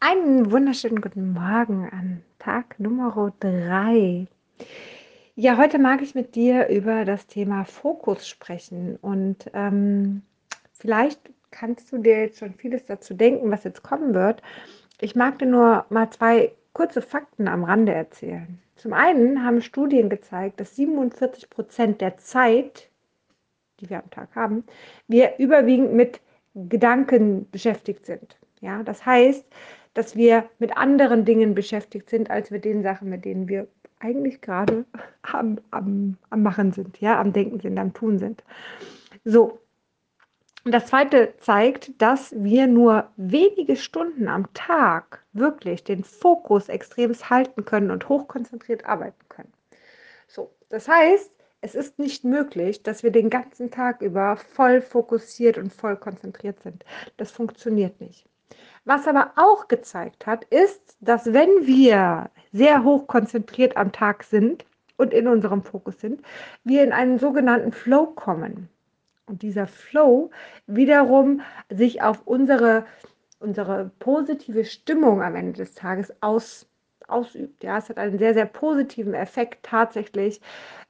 Einen wunderschönen guten Morgen an Tag Nummer 3. Ja, heute mag ich mit dir über das Thema Fokus sprechen und ähm, vielleicht kannst du dir jetzt schon vieles dazu denken, was jetzt kommen wird. Ich mag dir nur mal zwei kurze Fakten am Rande erzählen. Zum einen haben Studien gezeigt, dass 47 Prozent der Zeit, die wir am Tag haben, wir überwiegend mit Gedanken beschäftigt sind. Ja, das heißt, dass wir mit anderen Dingen beschäftigt sind, als mit den Sachen, mit denen wir eigentlich gerade am, am, am Machen sind, ja, am Denken sind, am Tun sind. So. Und das zweite zeigt, dass wir nur wenige Stunden am Tag wirklich den Fokus extremst halten können und hochkonzentriert arbeiten können. So, das heißt, es ist nicht möglich, dass wir den ganzen Tag über voll fokussiert und voll konzentriert sind. Das funktioniert nicht. Was aber auch gezeigt hat, ist, dass wenn wir sehr hoch konzentriert am Tag sind und in unserem Fokus sind, wir in einen sogenannten Flow kommen. Und dieser Flow wiederum sich auf unsere, unsere positive Stimmung am Ende des Tages aus, ausübt. Ja, es hat einen sehr, sehr positiven Effekt tatsächlich.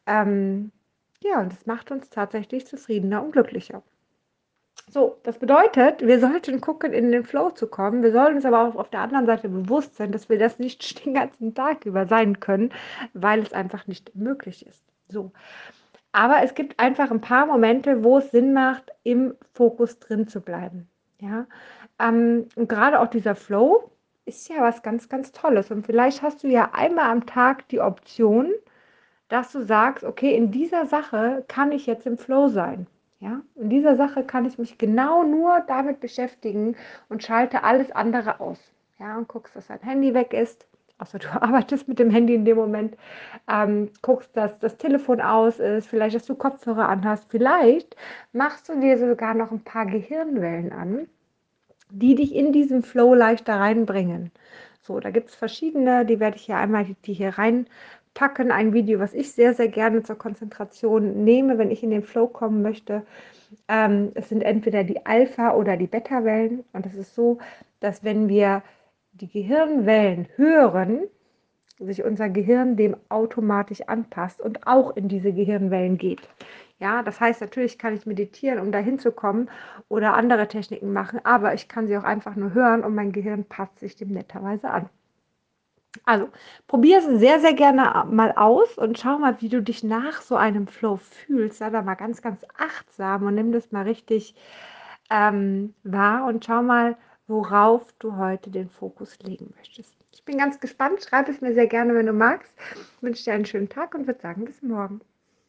Ähm, ja, und es macht uns tatsächlich zufriedener und glücklicher. So, das bedeutet, wir sollten gucken, in den Flow zu kommen. Wir sollen uns aber auch auf der anderen Seite bewusst sein, dass wir das nicht den ganzen Tag über sein können, weil es einfach nicht möglich ist. So. Aber es gibt einfach ein paar Momente, wo es Sinn macht, im Fokus drin zu bleiben. Ja, ähm, und gerade auch dieser Flow ist ja was ganz, ganz Tolles. Und vielleicht hast du ja einmal am Tag die Option, dass du sagst, okay, in dieser Sache kann ich jetzt im Flow sein. Ja, in dieser Sache kann ich mich genau nur damit beschäftigen und schalte alles andere aus. Ja, und guckst, dass dein Handy weg ist, außer du arbeitest mit dem Handy in dem Moment, ähm, guckst, dass das Telefon aus ist, vielleicht, dass du Kopfhörer anhast, vielleicht machst du dir sogar noch ein paar Gehirnwellen an, die dich in diesen Flow leichter reinbringen. So, da gibt es verschiedene, die werde ich hier einmal die hier rein packen, ein Video, was ich sehr, sehr gerne zur Konzentration nehme, wenn ich in den Flow kommen möchte. Ähm, es sind entweder die Alpha- oder die Beta-Wellen. Und es ist so, dass wenn wir die Gehirnwellen hören, sich unser Gehirn dem automatisch anpasst und auch in diese Gehirnwellen geht. Ja, das heißt, natürlich kann ich meditieren, um dahin zu kommen oder andere Techniken machen, aber ich kann sie auch einfach nur hören und mein Gehirn passt sich dem netterweise an. Also, probier es sehr, sehr gerne mal aus und schau mal, wie du dich nach so einem Flow fühlst. Sei da mal ganz, ganz achtsam und nimm das mal richtig ähm, wahr und schau mal, worauf du heute den Fokus legen möchtest. Ich bin ganz gespannt. Schreib es mir sehr gerne, wenn du magst. Ich wünsche dir einen schönen Tag und würde sagen, bis morgen.